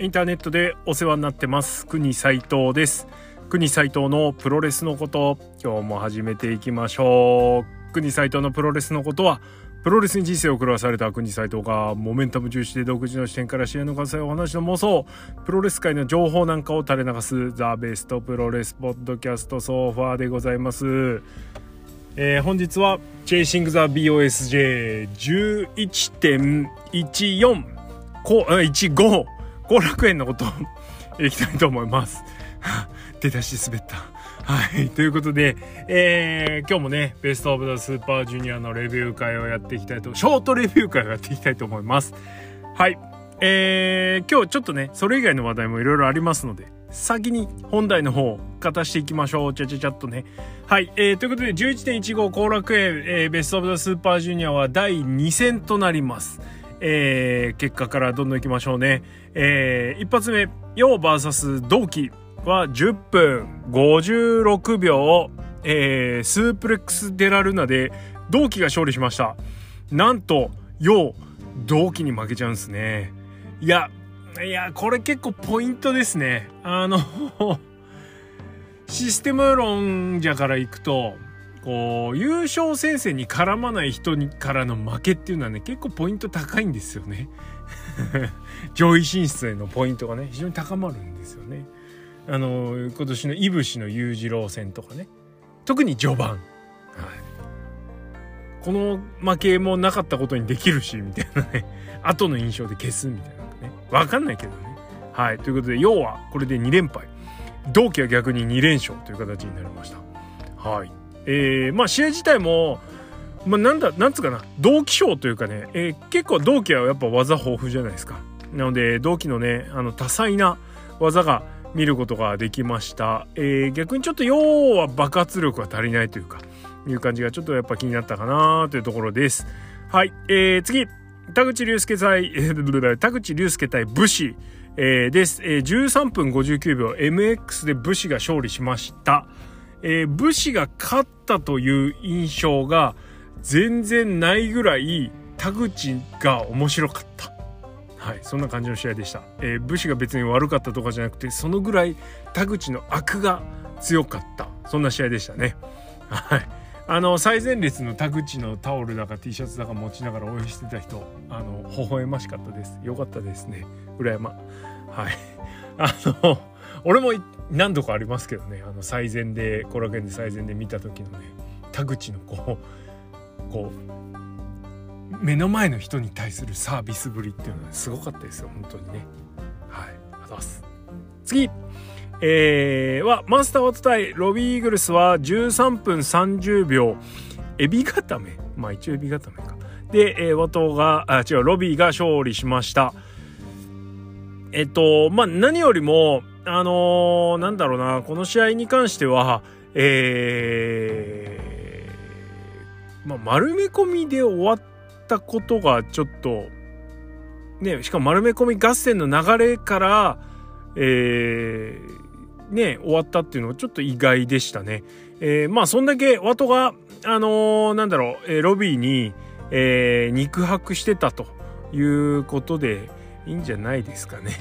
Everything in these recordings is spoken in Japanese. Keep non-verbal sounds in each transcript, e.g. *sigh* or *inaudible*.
インターネットでお世話になってます。国斉藤です。国斉藤のプロレスのこと今日も始めていきましょう。国斉藤のプロレスのことはプロレスに人生を狂わされた国斉藤がモメンタム重視で独自の視点から試合の数やお話の妄想プロレス界の情報なんかを垂れ流すザ・ベストプロレスポッドキャストソファーでございます。えー、本日はチェイシング・ザ・ BOSJ11.14 こ15後楽園のことを *laughs* いきたいと思います *laughs* 出だし滑ったはいということで、えー、今日もねベスト・オブ・ザ・スーパージュニアのレビュー会をやっていきたいとショートレビュー会をやっていきたいと思いますはいえー、今日ちょっとねそれ以外の話題もいろいろありますので先に本題の方を語していきましょう。ちゃちゃちゃっとね。はい。えー、ということで、11.15後楽園、えー、ベストオブザスーパージュニアは第2戦となります。えー、結果からどんどんいきましょうね。えー、一発目、ヨー VS 同期は10分56秒、えー、スープレックスデラルナで同期が勝利しました。なんと、ヨー、同期に負けちゃうんですね。いや、いや、これ結構ポイントですね。あの *laughs* システム論者からいくと、こう、優勝戦線に絡まない人にからの負けっていうのはね、結構ポイント高いんですよね。*laughs* 上位進出へのポイントがね、非常に高まるんですよね。あの、今年のいぶしの裕次郎戦とかね。特に序盤。はい。この負けもなかったことにできるし、みたいなね。*laughs* 後の印象で消すみたいな。わかんないけどね。はい。ということで、要はこれで2連敗。同期は逆に2連勝という形になりました。はい。えー、まあ試合自体も、まあなんだ、なんつうかな、同期賞というかね、えー、結構同期はやっぱ技豊富じゃないですか。なので、同期のね、あの多彩な技が見ることができました。えー、逆にちょっと要は爆発力が足りないというか、いう感じがちょっとやっぱ気になったかなというところです。はい。えー、次。田口竜介対、田口竜介対武士、えー、です、えー。13分59秒 MX で武士が勝利しました。えー、武士が勝ったという印象が全然ないぐらい田口が面白かった。はい、そんな感じの試合でした。えー、武士が別に悪かったとかじゃなくて、そのぐらい田口の悪が強かった。そんな試合でしたね。はい。あの最前列の田口のタオルだか T シャツだか持ちながら応援してた人あの微笑ましかったですよかったですね裏山はいあの俺も何度かありますけどねあの最前で後楽園で最前で見た時のね田口のこうこう目の前の人に対するサービスぶりっていうのはすごかったですよ本当にね。はいありがとうございます。次えー、はマスターワット対ロビーイーグルスは13分30秒。エビ固め。まあ一応エビ固めか。で、えー、ワトがあ違うロビーが勝利しました。えっとまあ何よりもあのー、なんだろうなこの試合に関してはえー、まあ丸め込みで終わったことがちょっとねしかも丸め込み合戦の流れからえー、ね、終わったっていうのはちょっと意外でしたね。えー、まあそんだけワトが、あのー、なんだろう、えー、ロビーに、えー、肉薄してたということでいいんじゃないですかね。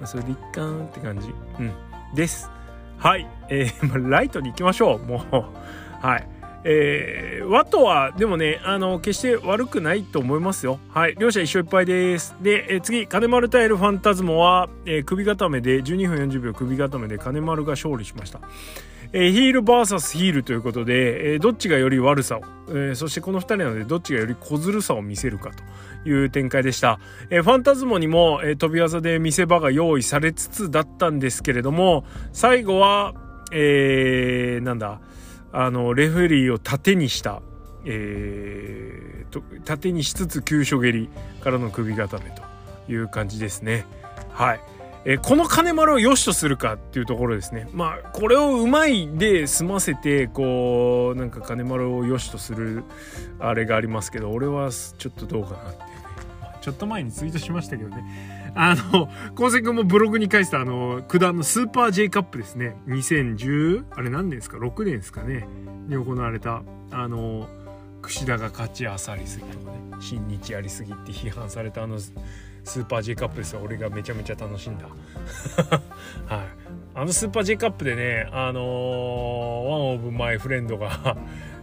まあそれで一貫って感じ。うん。です。はい。えー、*laughs* まあ、ライトに行きましょう。もう。はい。えー、ワトはでもねあの決して悪くないと思いますよ。はい。両者一勝一敗です。で、えー、次金丸対エルファンタズモは、えー、首固めで12分40秒首固めで金丸が勝利しました。えー、ヒール VS ヒールということで、えー、どっちがより悪さを、えー、そしてこの2人なのでどっちがより小ずるさを見せるかという展開でした、えー、ファンタズモにも、えー、飛び技で見せ場が用意されつつだったんですけれども最後は、えー、なんだあのレフェリーを盾にした、えー、と盾にしつつ急所蹴りからの首固めという感じですね。はい。えー、この金丸を良しとするかっていうところですね。まあ、これをうまいで済ませて、こう、なんか金丸を良しとするあれがありますけど、俺はちょっとどうかなっていうね。ちょっと前にツイートしましたけどね。あの、昴生君もブログに書いてたあの、九段のスーパー J カップですね。2010、あれ何年ですか ?6 年ですかね。に行われた、あの、櫛田が勝ちあさりすぎとかね、新日やりすぎって批判されたあの、ススーパー J カップですよ俺がめちゃめちゃ楽しんだ *laughs* はいあのスーパー J カップでねあのー、ワンオブマイフレンドが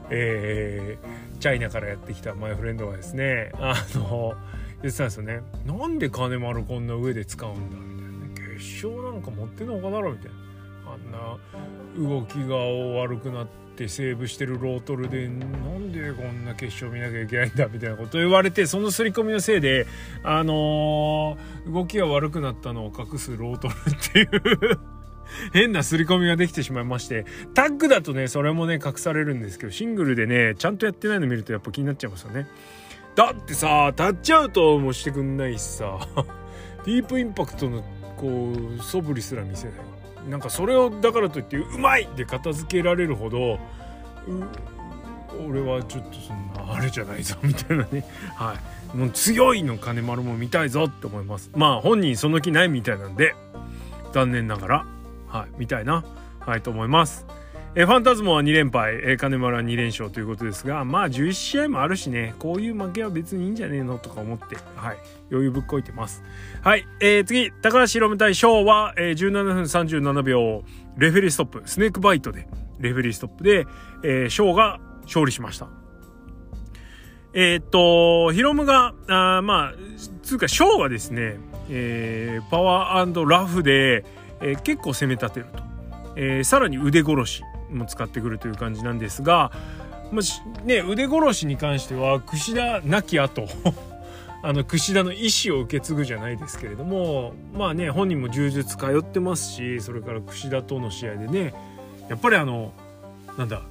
えー、チャイナからやってきたマイフレンドがですねあのー、言ってたんですよねなんで金丸こんな上で使うんだみたいなね。決勝なんか持ってんのかだろみたいな。あんな動きが悪くなってセーブしてるロートルでなんでこんな決勝見なきゃいけないんだみたいなこと言われてその刷り込みのせいであのー、動きが悪くなったのを隠すロートルっていう変な刷り込みができてしまいましてタッグだとねそれもね隠されるんですけどシングルでねちゃんとやってないの見るとやっぱ気になっちゃいますよね。だってさタッチアウトもしてくんないしさ。*laughs* ディープインパクトのこう素振りすら見せない。なんかそれをだからといってうまいで片付けられるほど俺はちょっとそんなあれじゃないぞみたいなね。*laughs* はい。もう強いの金丸も見たいぞって思います。まあ本人その気ないみたいなんで残念ながら。はい。見たいな。はいと思います。えファンタズモは2連敗、え金丸は2連勝ということですがまあ11試合もあるしね。こういう負けは別にいいんじゃねえのとか思ってはい。余裕ぶっこいてます。はい、えー、次高橋宏夢対翔は、えー、17分37秒。レフェリーストップ。スネークバイトで。レフェリーストップで、えー、翔が勝利しました。えー、っと、ヒロムが、あまあ、つうか、ショーがですね、えー、パワーラフで、えー、結構攻め立てると。えー、さらに腕殺し。も使ってくるという感じなんですが、まあ、ね、腕殺しに関しては櫛田亡き後 *laughs* あの櫛田の意思を受け継ぐじゃないですけれどもまあね本人も柔術通ってますしそれから櫛田との試合でねやっぱりあのなんだ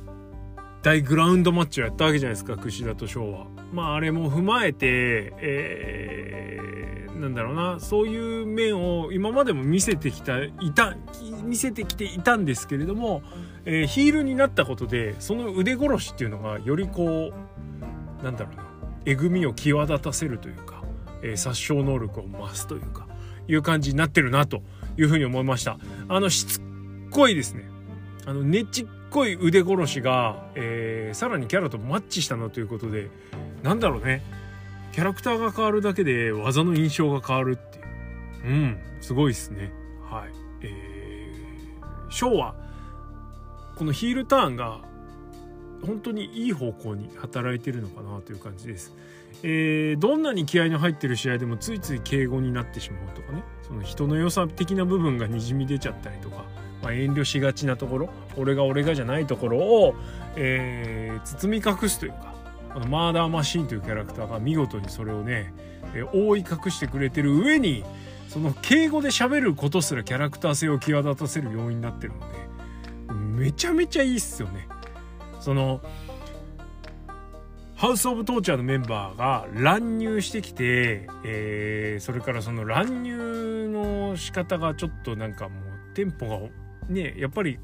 大グラウンドマッチをやったわけじゃないですか櫛田と翔は。まああれも踏まえて、えー、なんだろうなそういう面を今までも見せてきたいた見せてきていたんですけれども、えー、ヒールになったことでその腕殺しっていうのがよりこうなんだろうなえぐみを際立たせるというか、えー、殺傷能力を増すというかいう感じになってるなというふうに思いました。あのしつっこいですね。あのねちっこい腕殺しが、えー、さらにキャラとマッチしたなということでなんだろうね。キャラクターが変わるだけで技の印象が変わるっていう。うんすごいっすね。はい。えー、ショーはこのヒールターンが本当にいい方向に働いてるのかなという感じです。えー、どんなに気合の入ってる試合でもついつい敬語になってしまうとかね。その人の良さ的な部分がにじみ出ちゃったりとか、まあ、遠慮しがちなところ。俺が俺がじゃないところを、えー、包み隠すというか。このマーダーマシーンというキャラクターが見事にそれをね、え、覆い隠してくれてる上にその敬語で喋ることすらキャラクター性を際立たせる要因になってるので。めちゃめちゃいいっすよね。そのハウス・オブ・トーチャーのメンバーが乱入してきて、えー、それからその乱入の仕方がちょっとなんかもうテンポがねやっぱり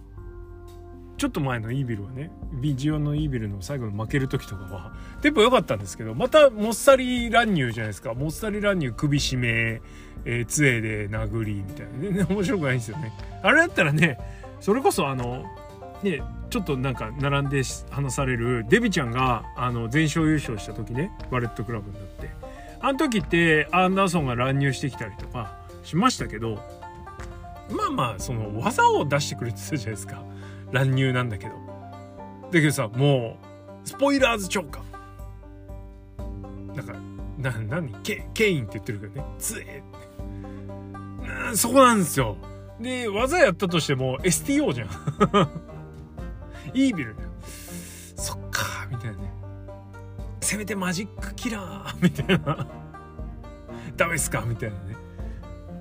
ちょっと前のイービルはねビジオのイービルの最後の負ける時とかはテンポ良かったんですけどまたもっさり乱入じゃないですかもっさり乱入首絞め、えー、杖で殴りみたいな全然面白くないんですよねあれだったらねそれこそあのねちょっとなんか並んで話されるデビちゃんがあの全勝優勝した時ねバレットクラブになってあの時ってアンダーソンが乱入してきたりとかしましたけどまあまあその技を出してくれてたじゃないですか乱入なんだけど。だけどさ、もう、スポイラーズ超過。なんか、な、なにケ、ケインって言ってるけどね。つえって。そこなんですよ。で、技やったとしても STO じゃん。イービルだよ。そっかみたいなね。せめてマジックキラーみたいな。ダメっすかみたいなね。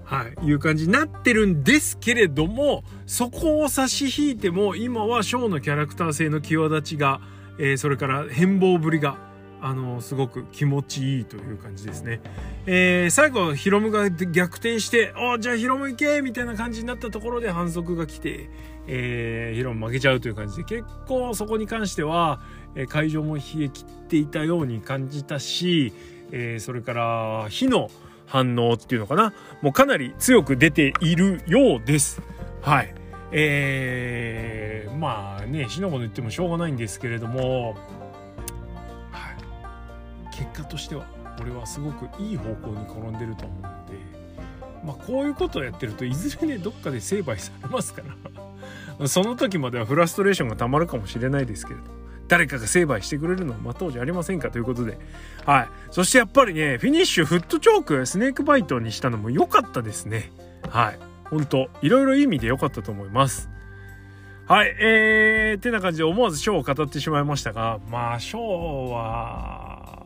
はい、いう感じになってるんですけれどもそこを差し引いても今はショーのキャラクター性の際立ちが、えー、それから変貌ぶりがあのすごく気持ちいいという感じですね。えー、最後ヒロムが逆転して「おじゃあヒロム行け!」みたいな感じになったところで反則が来て、えー、ヒロム負けちゃうという感じで結構そこに関しては、え、会場も冷え切っていたように感じたし、えー、それから火の反応っていうのかなもうかなり強く出ているようです。はい。えー、まあね、しのごの言ってもしょうがないんですけれども、結果としては、俺はすごくいい方向に転んでると思うのでまあこういうことをやってるといずれねどっかで成敗されますから。*laughs* その時まではフラストレーションがたまるかもしれないですけれど誰かが成敗してくれるのはまあ当時ありませんかということで。はい。そしてやっぱりねフィニッシュフットチョークスネークバイトにしたのも良かったですね。はい。本当いろいろ意味で良かったと思います。はい、えー、てな感じで思わずショーを語ってしまいましたが、まあ、ショーは、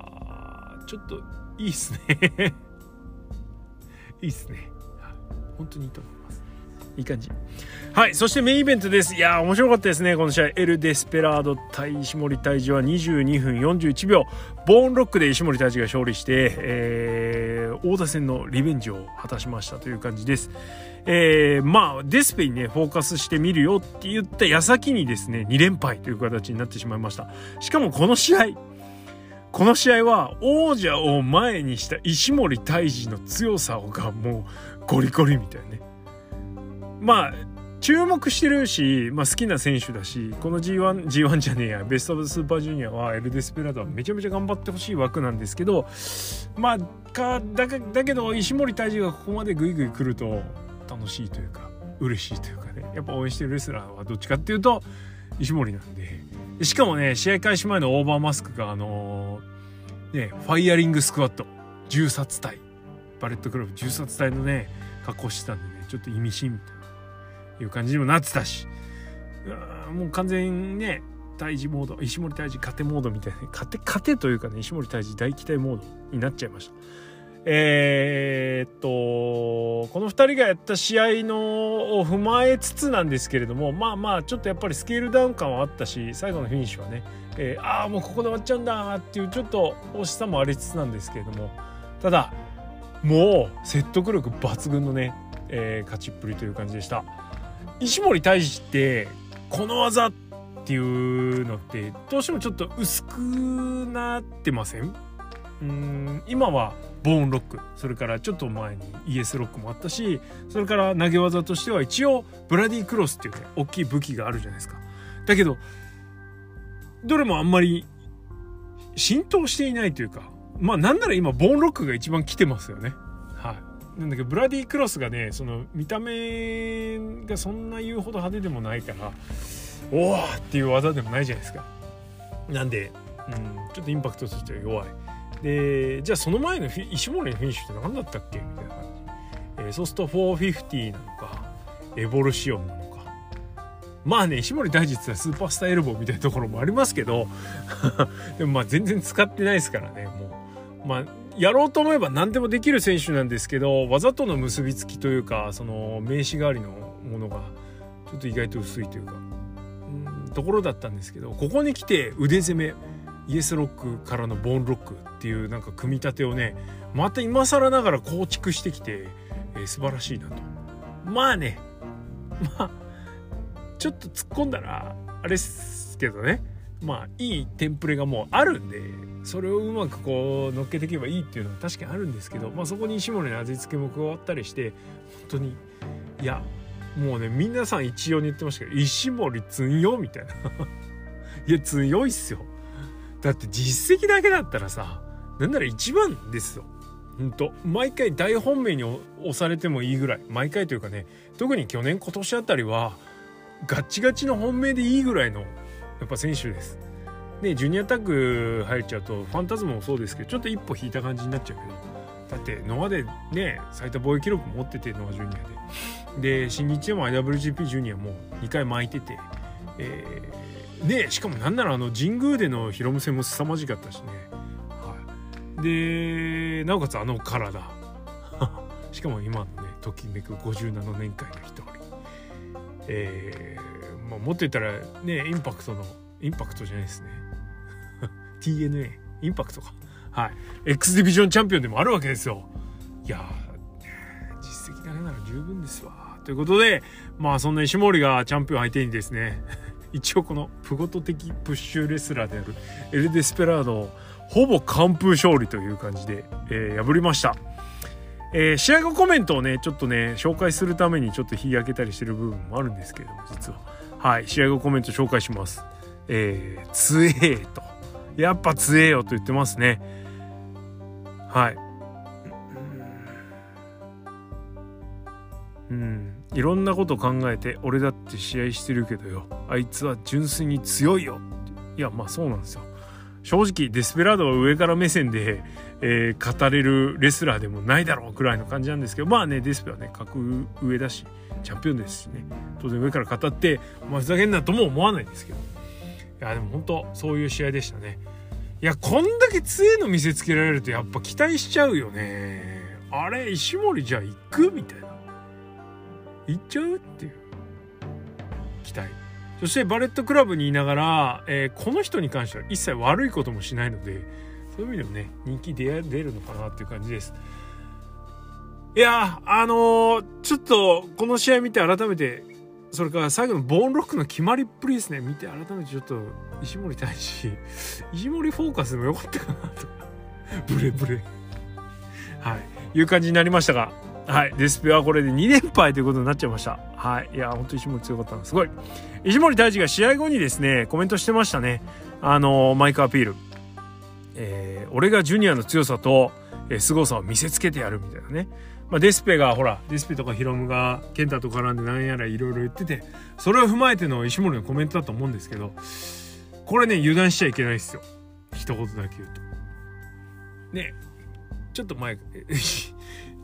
ちょっといいっすね *laughs* いいっすね。本当にいいと思います。いい感じ。はい、そしてメインイベントです。いやー、面白かったですね、この試合。エル・デスペラード対石森泰治は22分41秒。ボーンロックで石森泰治が勝利して、えー、王座戦のリベンジを果たしましたという感じです。えー、まあ、デスペにね、フォーカスしてみるよって言った矢先にですね、2連敗という形になってしまいました。しかもこの試合、この試合は王者を前にした石森泰治の強さがもうゴリゴリみたいなね。まあ注目してるし、まあ、好きな選手だしこの G1, G1 じゃねえやベスト・オブ・スーパージュニアはエル・デスペラードはめちゃめちゃ頑張ってほしい枠なんですけどまあかだだけど石森泰治がここまでグイグイ来ると楽しいというか嬉しいというかねやっぱ応援してるレスラーはどっちかっていうと石森なんでしかもね試合開始前のオーバーマスクがあのー、ねファイヤリングスクワット。銃殺隊。バレットクラブ。銃殺隊のね格好してたんでねちょっと意味深みたいないう感じにもなってたし。もう完全にね退治モード石森退治勝てモードみたいな。勝て勝てというかね石森退治大期待モードになっちゃいました。えー、っとこの2人がやった試合のを踏まえつつなんですけれどもまあまあちょっとやっぱりスケールダウン感はあったし最後のフィニッシュはね、えー、ああもうここで終わっちゃうんだっていうちょっと惜しさもありつつなんですけれども。ただもう説得力抜群のね、えー、勝ちっぷりという感じでした。石森泰治ってこの技っていうのってどうしてもちょっと薄くなってません？うん今はボーンロック。それからちょっと前に ES ロックもあったしそれから投げ技としては一応ブラディクロスっていうね大きい武器があるじゃないですか。だけどどれもあんまり浸透していないというかまあなんなら今ボーンロックが一番来てますよね。はい。なんだけどブラディクロスがねその見た目がそんな言うほど派手でもないからおおっていう技でもないじゃないですか。なんで、うん、ちょっとインパクトとしては弱い。でじゃあその前の石森のフィニッシュって何だったっけ？みたいな感じ、えー、そうすると450なのかエボルシオンなのか。まあね石森大実はスーパースターエルボーみたいなところもありますけど *laughs* でもまあ全然使ってないですからねもう。まあやろうと思えば何でもできる選手なんですけどわざとの結びつきというかその名刺代わりのものがちょっと意外と薄いというかうんところだったんですけどここに来て腕攻めイエスロックからのボーンロックっていうなんか組み立てをねまた今更ながら構築してきて、えー、素晴らしいなと。まあね。まあちょっと突っ込んだらあれですけどね。まあいいテンプレがもうあるんでそれをうまくこう乗っけていけばいいっていうのは確かにあるんですけど、まあ、そこに石森の味付けも加わったりして本当にいやもうね皆さん一様に言ってましたけど石森強みたいな。*laughs* いや強いっすよ。だって実績だけだったらさなんなら一番ですよ。ほんと毎回大本命に押されてもいいぐらい。毎回というかね特に去年今年あたりはガッチガチの本命でいいぐらいのやっぱ選手です。ねジュニアタッグ入っちゃうとファンタズムもそうですけどちょっと一歩引いた感じになっちゃうけど。だってノアでね最多防衛記録持っててノアジュニアで。で新日でも IWGP ジュニアも2回巻いてて、えー、ねしかもなんならあの神宮でのヒロム戦も凄まじかったしね、はい、でなおかつあの体。*laughs* しかも今のねときめく57年会の人。えー、まあ、持ってたらねインパクトのインパクトじゃないですね。*laughs* TNA インパクトか。はい。X ディビジョンチャンピオンでもあるわけですよ。いや実績だけなら十分ですわ。ということでまあそんな石森がチャンピオン相手にですね *laughs* 一応このプゴト的プッシュレスラーであるエル・デスペラードをほぼ完封勝利という感じで、えー、破りました。えー、試合後コメントをねちょっとね紹介するためにちょっと日焼けたりしてる部分もあるんですけれども実は。はい試合後コメント紹介します。えー、強えと。やっぱ強えよと言ってますね。はい。うん。いろんなこと考えて俺だって試合してるけどよ。あいつは純粋に強いよいやまあそうなんですよ。正直デスペラードは上から目線で、えー、語れるレスラーでもないだろうくらいの感じなんですけどまあねデスペはね格上だしチャンピオンですしね。当然上から語ってまあ、ふざけんなとも思わないですけど。いやでも本当そういう試合でしたね。いやこんだけ強いの見せつけられるとやっぱ期待しちゃうよね。あれ石森じゃあ行くみたいな。行っちゃうっていう。期待。そしてバレットクラブにいながら、えー、この人に関しては一切悪いこともしないのでそういう意味でもね人気出るのかなっていう感じです。いやあのー、ちょっとこの試合見て改めてそれから最後のボーンロックの決まりっぷりですね。見て改めてちょっと石森大使 *laughs* 石森フォーカスでもよかったかなと。*laughs* ブレブレ。はい。いう感じになりましたが。はい。デスペはこれで2連敗ということになっちゃいました。はい。いや本当石森強かったの。すごい。石森大治が試合後にですねコメントしてましたね。あのマイクアピール。えー、俺がジュニアの強さと、えー、凄さを見せつけてやるみたいなね。まあ、デスペがほらデスペとかヒロムが健太と絡んで何やらいろいろ言っててそれを踏まえての石森のコメントだと思うんですけどこれね油断しちゃいけないですよ。一言だけ言うと。ねちょっと前 *laughs*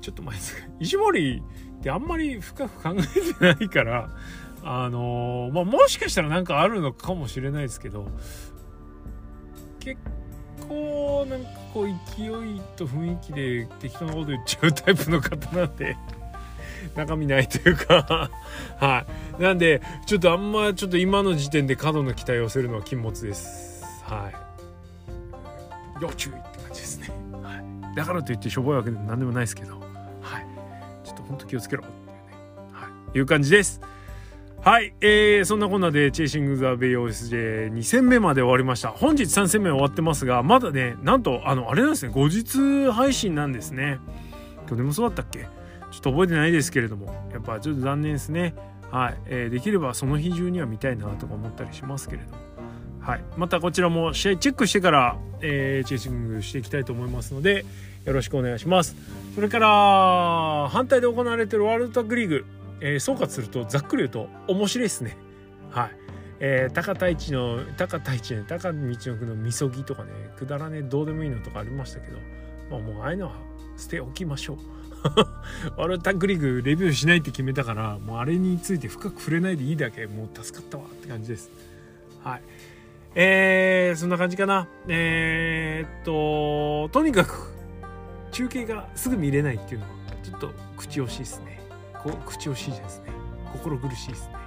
ちょっと前ですか。石森ってあんまり深く考えてないからあのー、まあもしかしたらなんかあるのかもしれないですけど結構こうなんかこう勢いと雰囲気で適当なこと言っちゃうタイプの方なんで *laughs* 中身ないというか。*laughs* はい。なんでちょっとあんまちょっと今の時点で過度の期待を寄せるのは禁物です。はい。要注意って感じですね、はい、だからといってしょぼいわけでも何でもないですけど。はい。ちょっとほんと気をつけろっていうね。はい。いう感じです。はい、えー、そんなこんなでチェイシング・ザ・ベイ OSJ2 戦目まで終わりました。本日3戦目終わってますがまだねなんとあのあれなんですね後日配信なんですね。去年もそうだったっけ？ちょっと覚えてないですけれどもやっぱちょっと残念ですね。はい、えー、できればその日中には見たいなとか思ったりしますけれども。はい、またこちらも試合チェックしてから、えー、チェイシングしていきたいと思いますのでよろしくお願いします。それから反対で行われてるワールドタッグリーグ。えー、総括するとざっくり言うと面白いですね。*laughs* はい。えー、高太一の高太一ね高道の区のみそぎとかねくだらねどうでもいいのとかありましたけど、まあ、もうああいうのは捨ておきましょう。ワールドタッグリーグレビューしないって決めたからもうあれについて深く触れないでいいだけもう助かったわって感じです。はい。えー、そんな感じかな。えー、っととにかく中継がすぐ見れないっていうのはちょっと口惜しいですね。こ口惜しいですね。心苦しいですね、は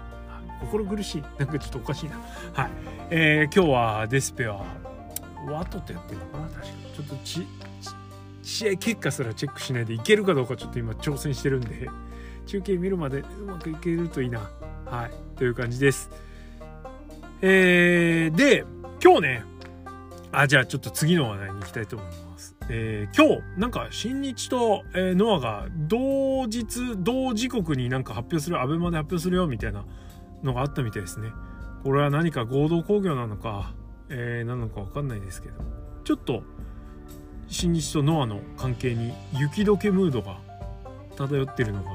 い、心苦しい。なんかちょっとおかしいな。はい、えー、今日はデスペはワトってやってるのかな。確かちょっとち試合結果すらチェックしないでいけるかどうかちょっと今挑戦してるんで中継見るまでうまくいけるといいな。はい。という感じです。えー、で今日ね。あじゃあちょっと次の話題に行きたいと思いますえー、今日なんか新日と、えー、ノアが同日同時刻になんか発表するアベマで発表するよみたいなのがあったみたいですね。これは何か合同工業なのか、えー、なのか分かんないですけどちょっと新日とノアの関係に雪解けムードが漂ってるのが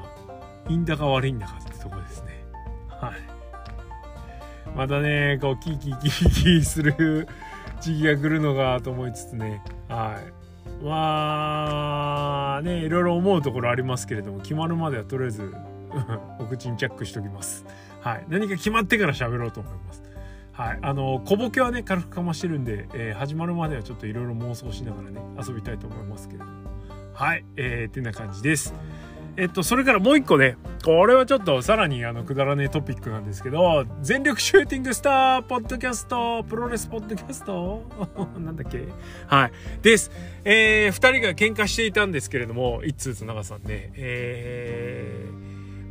いいんだか悪いんだかってとこですね。はい。またねこうキーキーキーキーする時期が来るのかと思いつつね。はい。まあねいろいろ思うところありますけれども決まるまではとりあえず *laughs* お口にチャックしときます。はい、何か決まってから喋ろうと思います。はい、あの小ボケはね軽くかましてるんで、えー、始まるまではちょっといろいろ妄想しながらね遊びたいと思いますけれどもはいえー、ってな感じです。えっと、それからもう一個ね、これはちょっとさらにあのくだらねえトピックなんですけど、全力シューティングスターポッドキャスト、プロレスポッドキャスト？*laughs* なんだっけ？はい。です。えー、二人が喧嘩していたんですけれども、一通と長さんね、え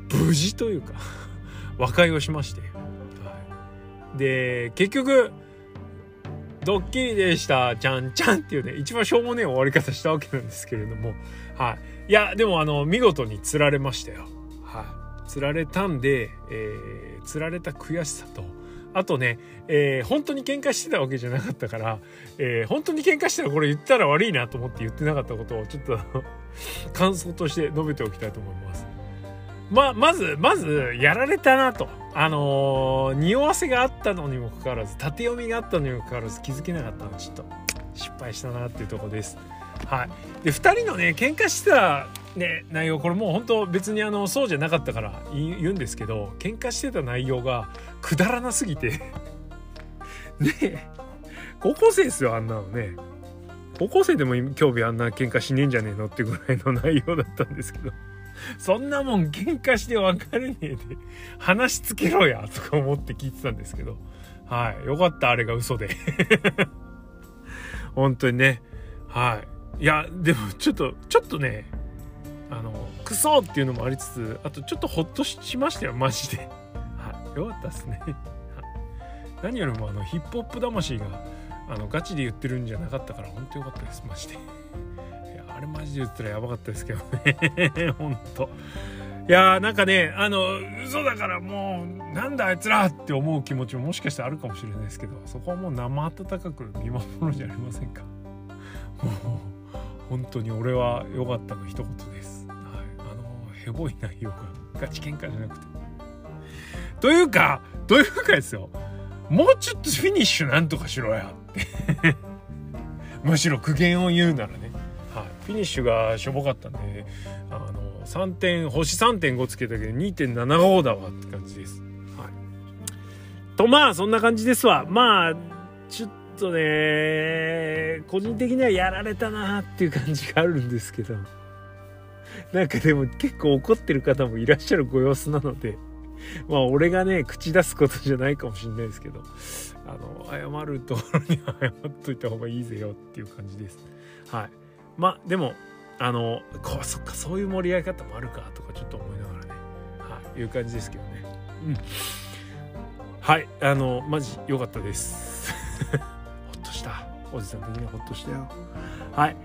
ー、無事というか *laughs* 和解をしまして。はい、で、結局、ドッキリでした、ちゃんちゃんっていうね、一番しょうもねえ終わり方したわけなんですけれども、はい。いや、でもあの、見事に釣られましたよ。はい。釣られたんで、えー、釣られた悔しさと、あとね、えー、本当に喧嘩してたわけじゃなかったから、えー、本当に喧嘩したらこれ言ったら悪いなと思って言ってなかったことをちょっと *laughs* 感想として述べておきたいと思います。ま、まず、まず、やられたなと。あのー、匂わせがあったのにもかかわらず、縦読みがあったのにもかかわらず気づけなかったのちょっと失敗したなっていうとこです。はい。で、2人のね、喧嘩してたね、内容、これもう本当別にあの、そうじゃなかったから言うんですけど、喧嘩してた内容がくだらなすぎて *laughs* ね高校生ですよ、あんなのね。高校生でも今日あんな喧嘩しねえんじゃねえのってぐらいの内容だったんですけど。そんなもん喧嘩して別れねえで話しつけろやとか思って聞いてたんですけど。はい。よかった、あれが嘘で *laughs* 本当にね。はい。いや、でもちょっと、ちょっとね、あの、クソっていうのもありつつ、あとちょっとほっとしましたよ、マジで。はい。よかったっすね。何よりもあの、ヒップホップ魂が、あの、ガチで言ってるんじゃなかったから、本当よかったです、マジでいや。あれマジで言ったらやばかったですけどね *laughs* ほんといやーなんかねあの嘘だからもうなんだあいつらって思う気持ちももしかしたらあるかもしれないですけどそこはもう生温かく見守るじゃありませんかもう本当に俺は良かったの一言です。はい。あのヘボい内容がガチ喧嘩じゃなくて。というかというかですよ。もうちょっとフィニッシュなんとかしろやって。*laughs* むしろ苦言を言うならね。はい。フィニッシュがしょぼかったんであの3点星3.5つけたけど2.75だわって感じです。はい、とまあそんな感じですわ。まあちょっとっとね個人的にはやられたなっていう感じがあるんですけど。なんかでも結構怒ってる方もいらっしゃるご様子なので。まあ俺がね口出すことじゃないかもしれないですけどあの謝るところには謝っといた方がいいぜよっていう感じです。はい。まあでもあのこそっかそういう盛り上げ方もあるかとかちょっと思いながらね。はい。いう感じですけどね。うん。はい。あのマジ良かったです。おじさん的にはほっとしたよ。はい。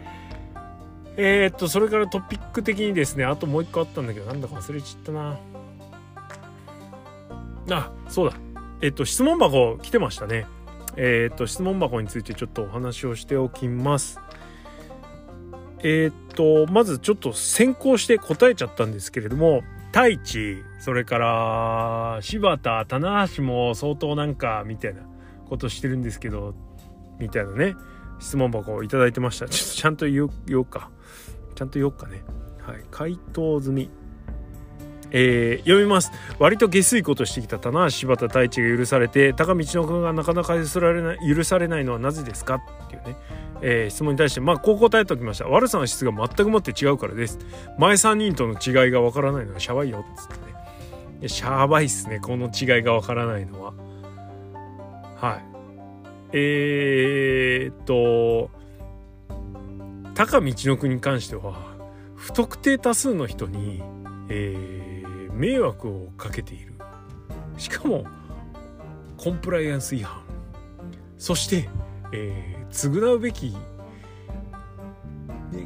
えー、っとそれからトピック的にですねあともう一個あったんだけどなんだか忘れちゃったな。あそうだ。えっと質問箱来てましたね。えー、っと質問箱についてちょっとお話をしておきます。えー、っとまずちょっと先行して答えちゃったんですけれども太一それから柴田棚橋も相当なんかみたいなことしてるんですけどみたいなね質問箱を頂いてました。ちょっとちゃんと言おうか。ちゃんと言おうかね。はい。回答済み。えー、読みます。割と下水ことしてきた棚橋柴田太一が許されて高道の君がなかなか許されない許されないのはなぜですか？っていうね。えー、質問に対してまあこう答えておきました。悪さの質が全くもって違うからです。前3人との違いがわからないのはシャバいよ。っつってね。シャバいっすね。この違いがわからないのは。はい。えー、っと高道の国に関しては不特定多数の人に、えー、迷惑をかけている。しかもコンプライアンス違反。そしてえー、償うべき、ね、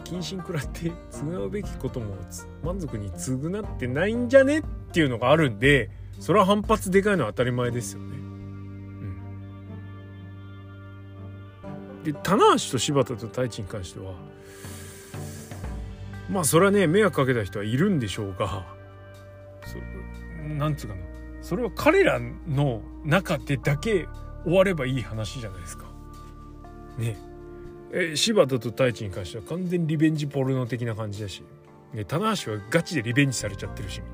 謹慎食らって償うべきことも満足に償ってないんじゃね？っていうのがあるんでそれは反発でかいのは当たり前ですよね。で棚橋と柴田と太一に関してはまあそれはね迷惑かけた人はいるんでしょうがそなんつうかな。それは彼らの中でだけ終わればいい話じゃないですか。ね。え柴田と太一に関しては完全リベンジポルノ的な感じだし、ね、棚橋はガチでリベンジされちゃってるしみ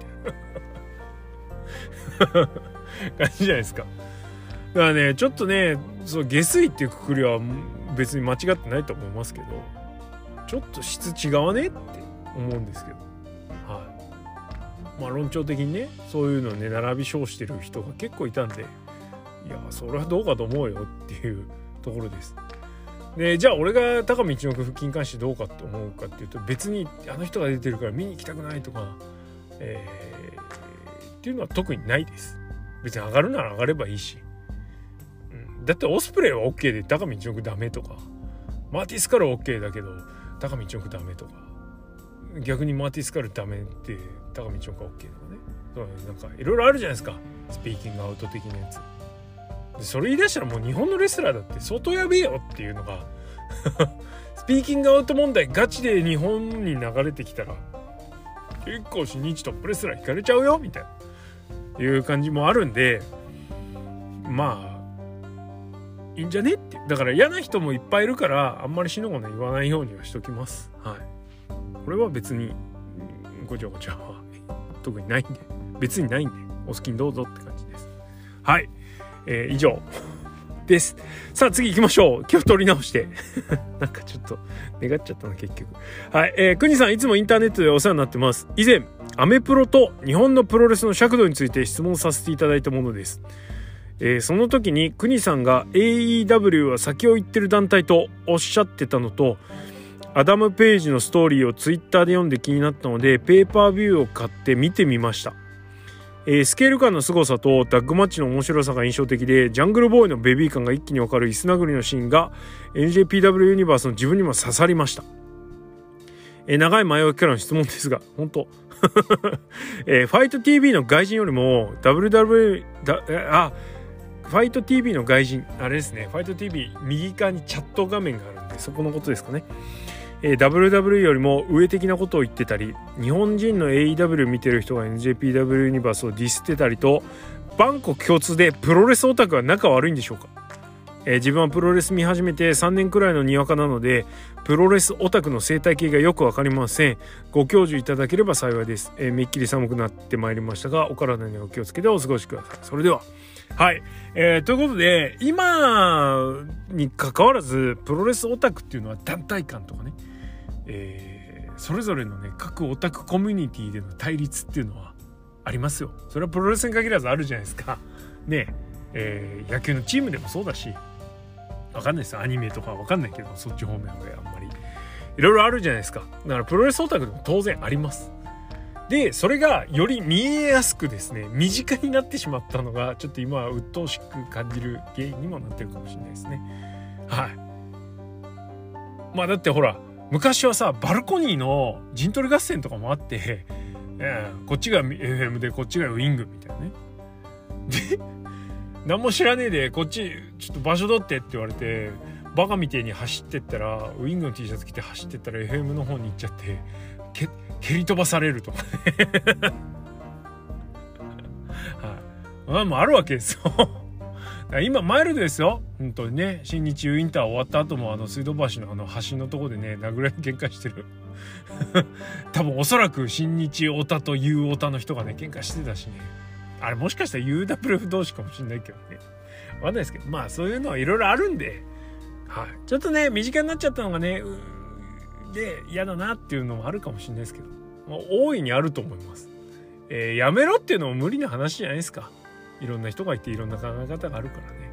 たいな。*laughs* 感じじゃないですか。だからねちょっとねそう下水っていうくくりは別に間違ってないと思いますけどちょっと質違わねって思うんですけどはいまあ論調的にねそういうのね並び称してる人が結構いたんでいやそれはどうかと思うよっていうところですでじゃあ俺が高道の腹筋関してどうかって思うかっていうと別にあの人が出てるから見に行きたくないとか、えー、っていうのは特にないです。別に上がるなら上がればいいし。だってオスプレイは OK で高道のくダメとかマーティスカルは OK だけど高道のくダメとか逆にマーティスカルダメって高道のく OK とかね。なんかいろいろあるじゃないですかスピーキングアウト的なやつで。それ言い出したらもう日本のレスラーだって相当やべえよっていうのが *laughs* スピーキングアウト問題ガチで日本に流れてきたら結構新日トップレスラー引かれちゃうよみたいないう感じもあるんでまあいいんじゃねってだから嫌な人もいっぱいいるからあんまり死のごね言わないようにはしときますはいこれは別にごちゃごちゃは特にないんで別にないんでお好きにどうぞって感じですはいえー、以上です。さあ次行きましょう。今日取り直して。*laughs* なんかちょっと願っちゃったな結局。はい。えー、くにさんいつもインターネットでお世話になってます。以前、アメプロと日本のプロレスの尺度について質問させていただいたものです。えー、その時にくにさんが AEW は先を行ってる団体とおっしゃってたのと、アダム・ページのストーリーをツイッターで読んで気になったので、ペーパービューを買って見てみました。えー、スケール感の凄さとタッグマッチの面白さが印象的でジャングルボーイのベビー感が一気にわかる椅子殴りのシーンが NJPW ユニバースの自分にも刺さりました、えー、長い前置きからの質問ですが本当 *laughs* えー、ファイト TV の外人よりも WW だあファイト TV の外人あれですねファイト TV 右側にチャット画面があるんでそこのことですかね。えー、WW よりも上的なことを言ってたり日本人の AEW 見てる人が NJPW ユニバースをディスってたりと万国共通でプロレスオタクは仲悪いんでしょうか、えー、自分はプロレス見始めて3年くらいのにわかなのでプロレスオタクの生態系がよく分かりません。ご教授いただければ幸いです、えー、めっきり寒くなってまいりましたがお体にお気をつけてお過ごしください。それでは。はい、えー、ということで今にかかわらずプロレスオタクっていうのは団体感とかね。えー、それぞれのね各オタクコミュニティでの対立っていうのはありますよ。それはプロレスに限らずあるじゃないですか。ね。えー、野球のチームでもそうだし。わかんないですよ。アニメとかわかんないけどそっち方面はあんまり。いろいろあるじゃないですか。だからプロレスオタクでも当然あります。でそれがより見えやすくですね身近になってしまったのがちょっと今は鬱陶しく感じる原因にもなってるかもしれないですね。はい。まあだってほら昔はさバルコニーの陣取り合戦とかもあって、えー、こっちが FM でこっちがウィングみたいなね。で何も知らねえでこっちちょっと場所取ってって言われてバカみてえに走ってったらウィングの T シャツ着て走ってったら FM の方に行っちゃって蹴り飛ばされると。か *laughs* ねはい、まあ、あるわけですよ。*laughs* 今マイルドですよ。本当にね。新日ウインター終わった後もあの水道橋のあの橋のとこでね殴られ喧嘩してる。*laughs* 多分おそらく新日オタと U オタの人がね喧嘩してたしね。あれもしかしたら UWF 同士かもしんないけどね。わかんないですけど。まあそういうのはいろいろあるんで、はい、ちょっとね身近になっちゃったのがねで嫌だなっていうのもあるかもしれないですけど、まあ、大いにあると思います、えー、やめろっていうのも無理な話じゃないですかいろんな人がいていろんな考え方があるからね。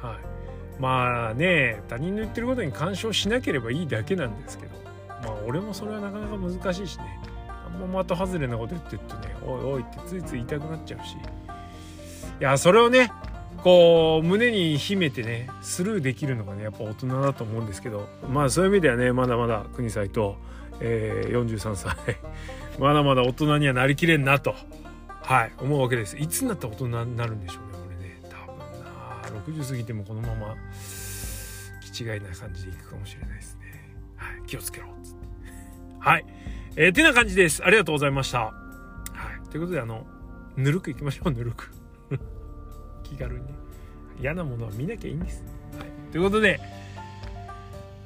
はい。まあね、他人の言ってることに干渉しなければいいだけなんですけど、まあ俺もそれはなかなか難しいしね。あんま的外れなこと言ってるとね、おいおいってついつい言いたくなっちゃうし。いや、それをね、こう胸に秘めてねスルーできるのがねやっぱ大人だと思うんですけどまあそういう意味ではねまだまだ国際と、えー、43歳 *laughs* まだまだ大人にはなりきれんなとはい思うわけです。いつになったら大人になるんでしょうねこれね。多分な。60過ぎてもこのまま気違いな感じでいくかもしれないですね。はい気をつけろっつって。*laughs* はい。えー、てな感じです。ありがとうございました。はい。ということであのぬるくいきましょうぬるく。気軽に嫌なものは見なきゃいいんです、はい、ということで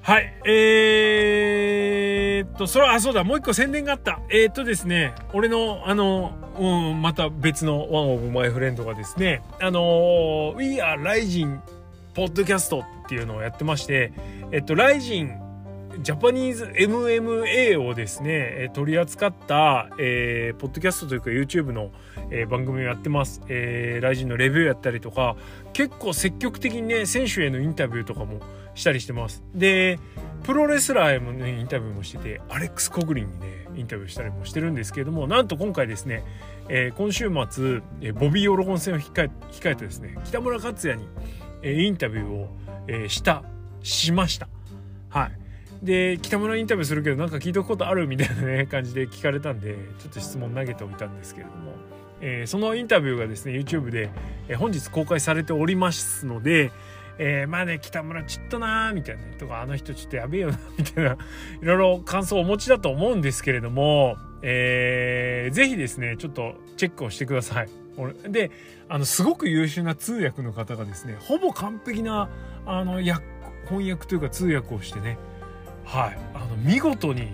はい。えー、っと、それは、あ、そうだ、もう一個宣伝があった。えー、っとですね、俺の、あの、うん、また別のワンオブマイフレンドがですね、あの、We Are Rising ポッドキャストっていうのをやってまして、えっと、Rising ジャパニーズ MMA をですね、取り扱った、えー、ポッドキャストというか YouTube の、えー、番組をやってます。えー、ライジンのレビューやったりとか、結構積極的にね、選手へのインタビューとかもしたりしてます。で、プロレスラーへもね、インタビューもしてて、アレックス・コグリンにね、インタビューしたりもしてるんですけれども、なんと今回ですね、えー、今週末、えー、ボビー・オロゴン戦を控え控えてですね、北村克也に、えー、インタビューを、えー、した、しました。はい。で北村インタビューするけどなんか聞いたことあるみたいなね *laughs* 感じで聞かれたんでちょっと質問投げておいたんですけれどもえー、そのインタビューがですね YouTube で、え、本日公開されておりますので、えー、まあね北村ちっとなーみたいなとかあの人ちょっとやべえよなみたいな *laughs* いろいろ感想をお持ちだと思うんですけれども、えー、ぜひですねちょっとチェックをしてください。であのすごく優秀な通訳の方がですねほぼ完璧なあの訳翻訳というか通訳をしてねはい。あの見事に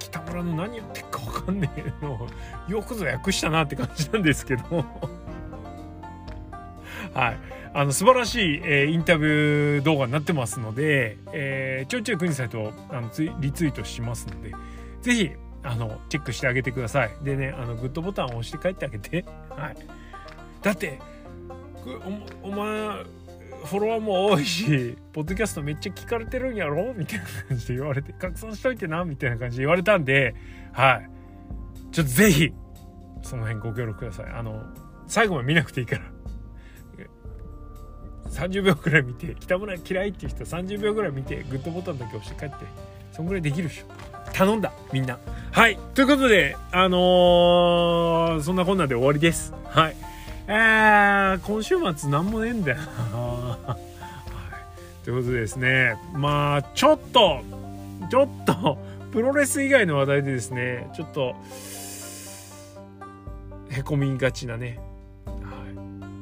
北村の何言ってっか分かんねえのよくぞ訳したなって感じなんですけど。*laughs* はい。あの素晴らしい、えー、インタビュー動画になってますので、えー、ちょいちょい国サイトあのツリツイートしますので是非あのチェックしてあげてください。でねあのグッドボタンを押して帰ってあげて。はい。だっておお前フォロワーも多いし *laughs* ポッドキャストめっちゃ聞かれてるんやろ？*laughs* みたいな感じで言われて拡散しといてなみたいな感じで言われたんではい。ちょっとぜひその辺ご協力ください。あの最後まで見なくていいから。*laughs* 30秒くらい見て北村嫌いっていう人30秒くらい見てグッドボタンだけ押して帰ってそんぐらいできるでしょ。頼んだみんな。はい。ということであのー、そんなこんなで終わりです。はい。えー、今週末何もねえんだよはい、ということでですねまあちょっとちょっとプロレス以外の話題でですねちょっとへこみがちなね、は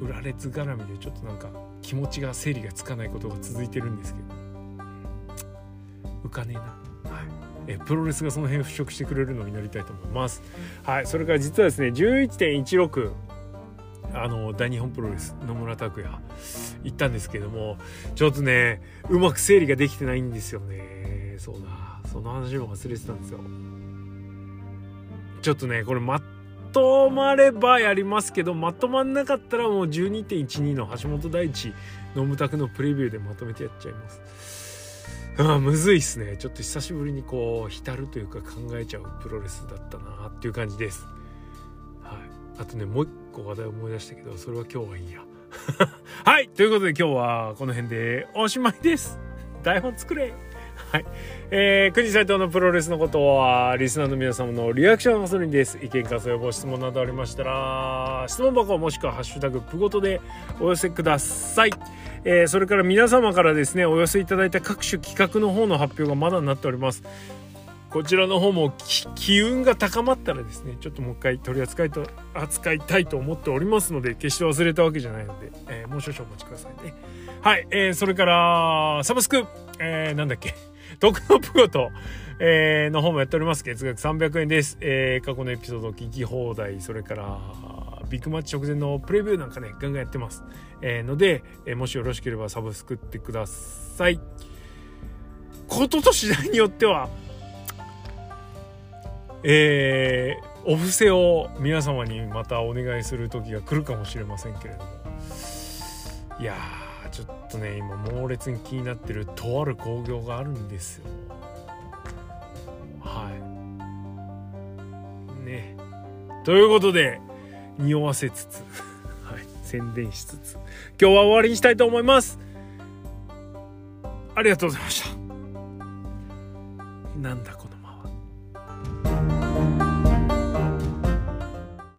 い、裏列絡みでちょっとなんか気持ちが整理がつかないことが続いてるんですけど。浮かねえな。はい。えプロレスがその辺払拭してくれるのになりたいと思います。はい、それから実はですね11.16あの大日本プロレス野村拓也行ったんですけどもちょっとねうまく整理ができてないんですよね。そうだ。その話も忘れてたんですよ。ちょっとねこれまとまればやりますけどまとまんなかったらもう12.12の橋本大地野村拓のプレビューでまとめてやっちゃいます。あむずいっすね。ちょっと久しぶりにこう浸るというか考えちゃうプロレスだったなっていう感じです。はい。あとねもう一個話題思い出したけどそれは今日はいいや *laughs* はいということで今日はこの辺でおしまいです *laughs* 台本作れはい。えー、国斎藤のプロレスのことは、リスナーの皆様のリアクションがするんです。意見、感想、ご質問などありましたら、質問箱もしくはハッシュタグプごとでお寄せください。えー、それから皆様からですね、お寄せいただいた各種企画の方の発表がまだになっております。こちらの方も機運が高まったらですねちょっともう一回取り扱いと扱いたいと思っておりますので決して忘れたわけじゃないので、えー、もう少々お待ちくださいね。はい、えー、それからサブスク、えー、なんだっけ *laughs* 徳のプゴと、えー、の方もやっております。月額300円です、えー、過去のエピソード聞き放題それからビッグマッチ直前のプレビューなんかねガンガンやってます、えー、ので、えー、もしよろしければサブスクってください。ことと次第によってはえー、お布施を皆様にまたお願いする時が来るかもしれませんけれども。いやちょっとね今猛烈に気になってるとある興行があるんですよ。はい。ね。ということで匂わせつつ。*laughs* はい。宣伝しつつ。今日は終わりにしたいと思います。ありがとうございました。なんだ